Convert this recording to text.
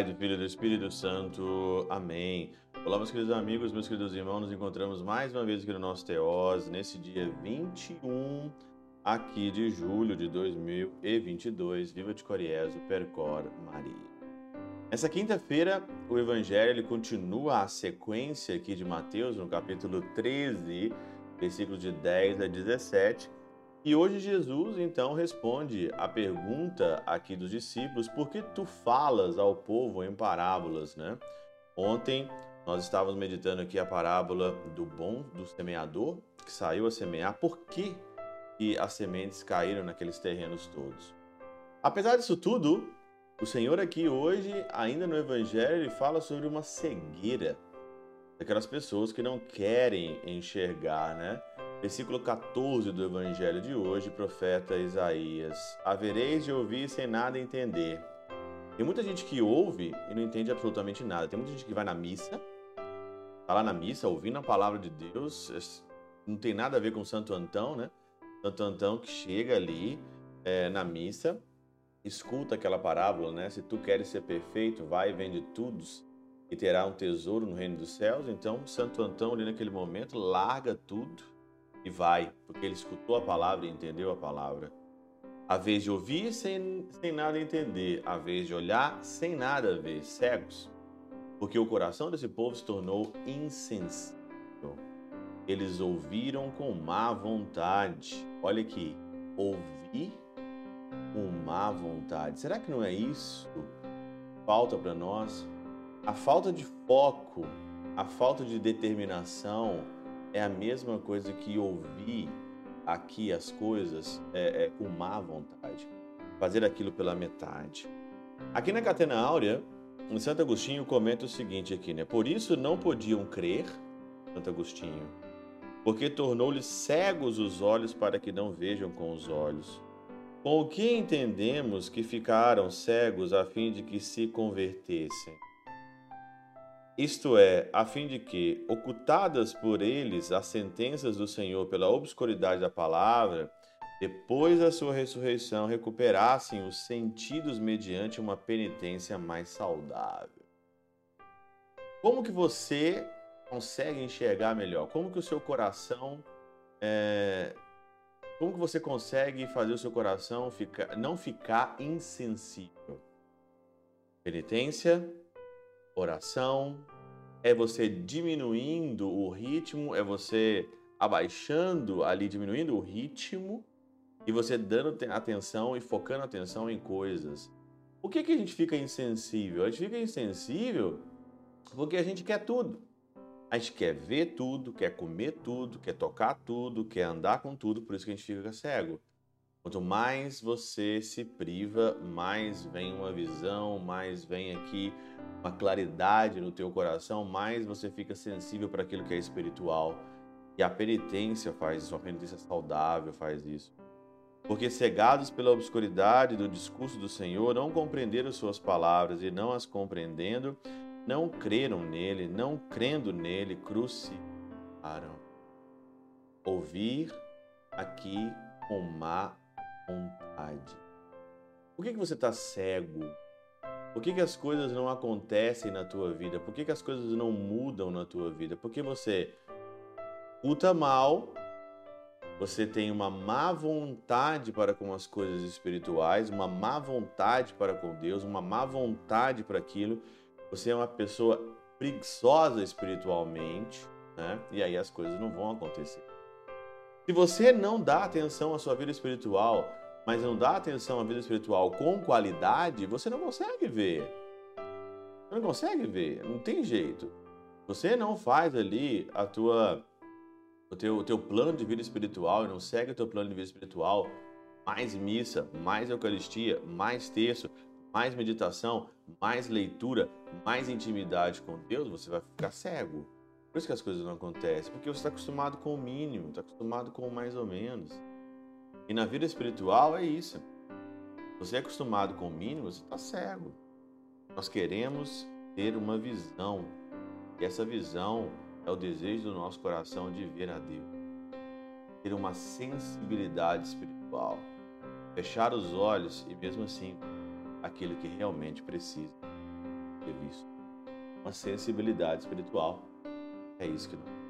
Pai, do Filho e do Espírito Santo. Amém. Olá, meus queridos amigos, meus queridos irmãos, nos encontramos mais uma vez aqui no nosso Teós, nesse dia 21 aqui de julho de 2022. Viva de Coriésio, Percor Maria. Nessa quinta-feira, o Evangelho ele continua a sequência aqui de Mateus, no capítulo 13, versículos de 10 a 17, e hoje Jesus então responde a pergunta aqui dos discípulos: por que tu falas ao povo em parábolas, né? Ontem nós estávamos meditando aqui a parábola do bom do semeador que saiu a semear. Por que, que as sementes caíram naqueles terrenos todos? Apesar disso tudo, o Senhor aqui hoje, ainda no Evangelho, ele fala sobre uma cegueira daquelas pessoas que não querem enxergar, né? Versículo 14 do Evangelho de hoje, profeta Isaías: Havereis de ouvir sem nada entender. Tem muita gente que ouve e não entende absolutamente nada. Tem muita gente que vai na missa, tá lá na missa ouvindo a palavra de Deus, não tem nada a ver com Santo Antão, né? Santo Antão que chega ali é, na missa, escuta aquela parábola, né? Se tu queres ser perfeito, vai e vende tudo e terá um tesouro no reino dos céus. Então, Santo Antão ali naquele momento larga tudo e vai, porque ele escutou a palavra e entendeu a palavra. A vez de ouvir sem, sem nada entender, a vez de olhar sem nada ver, cegos, porque o coração desse povo se tornou insensível. Eles ouviram com má vontade. Olha aqui, ouvir com má vontade. Será que não é isso falta para nós? A falta de foco, a falta de determinação, é a mesma coisa que ouvir aqui as coisas é, é, com má vontade, fazer aquilo pela metade. Aqui na Catena Áurea, Santo Agostinho comenta o seguinte aqui, né? Por isso não podiam crer, Santo Agostinho, porque tornou-lhes cegos os olhos para que não vejam com os olhos. Com o que entendemos que ficaram cegos a fim de que se convertessem? Isto é, a fim de que, ocultadas por eles as sentenças do Senhor pela obscuridade da palavra, depois da sua ressurreição recuperassem os sentidos mediante uma penitência mais saudável. Como que você consegue enxergar melhor? Como que o seu coração é... como que você consegue fazer o seu coração ficar, não ficar insensível? Penitência, oração, é você diminuindo o ritmo, é você abaixando ali, diminuindo o ritmo e você dando atenção e focando atenção em coisas. Por que, que a gente fica insensível? A gente fica insensível porque a gente quer tudo. A gente quer ver tudo, quer comer tudo, quer tocar tudo, quer andar com tudo, por isso que a gente fica cego. Quanto mais você se priva, mais vem uma visão, mais vem aqui uma claridade no teu coração, mais você fica sensível para aquilo que é espiritual. E a penitência faz isso, a penitência saudável faz isso. Porque cegados pela obscuridade do discurso do Senhor, não compreenderam suas palavras e não as compreendendo, não creram nele, não crendo nele, crucificaram. Ouvir aqui com má vontade. Por que, que você está cego? Por que, que as coisas não acontecem na tua vida? Por que, que as coisas não mudam na tua vida? Porque você escuta mal, você tem uma má vontade para com as coisas espirituais, uma má vontade para com Deus, uma má vontade para aquilo. Você é uma pessoa preguiçosa espiritualmente, né? E aí as coisas não vão acontecer. Se você não dá atenção à sua vida espiritual, mas não dá atenção à vida espiritual com qualidade, você não consegue ver. Não consegue ver, não tem jeito. Você não faz ali a tua o teu, o teu plano de vida espiritual não segue o teu plano de vida espiritual, mais missa, mais eucaristia, mais terço, mais meditação, mais leitura, mais intimidade com Deus, você vai ficar cego. Por isso que as coisas não acontecem, porque você está acostumado com o mínimo, está acostumado com o mais ou menos. E na vida espiritual é isso. Você é acostumado com o mínimo, você está cego. Nós queremos ter uma visão. E essa visão é o desejo do nosso coração de ver a Deus. Ter uma sensibilidade espiritual. Fechar os olhos e mesmo assim aquilo que realmente precisa. ter visto. Uma sensibilidade espiritual. É isso que nós.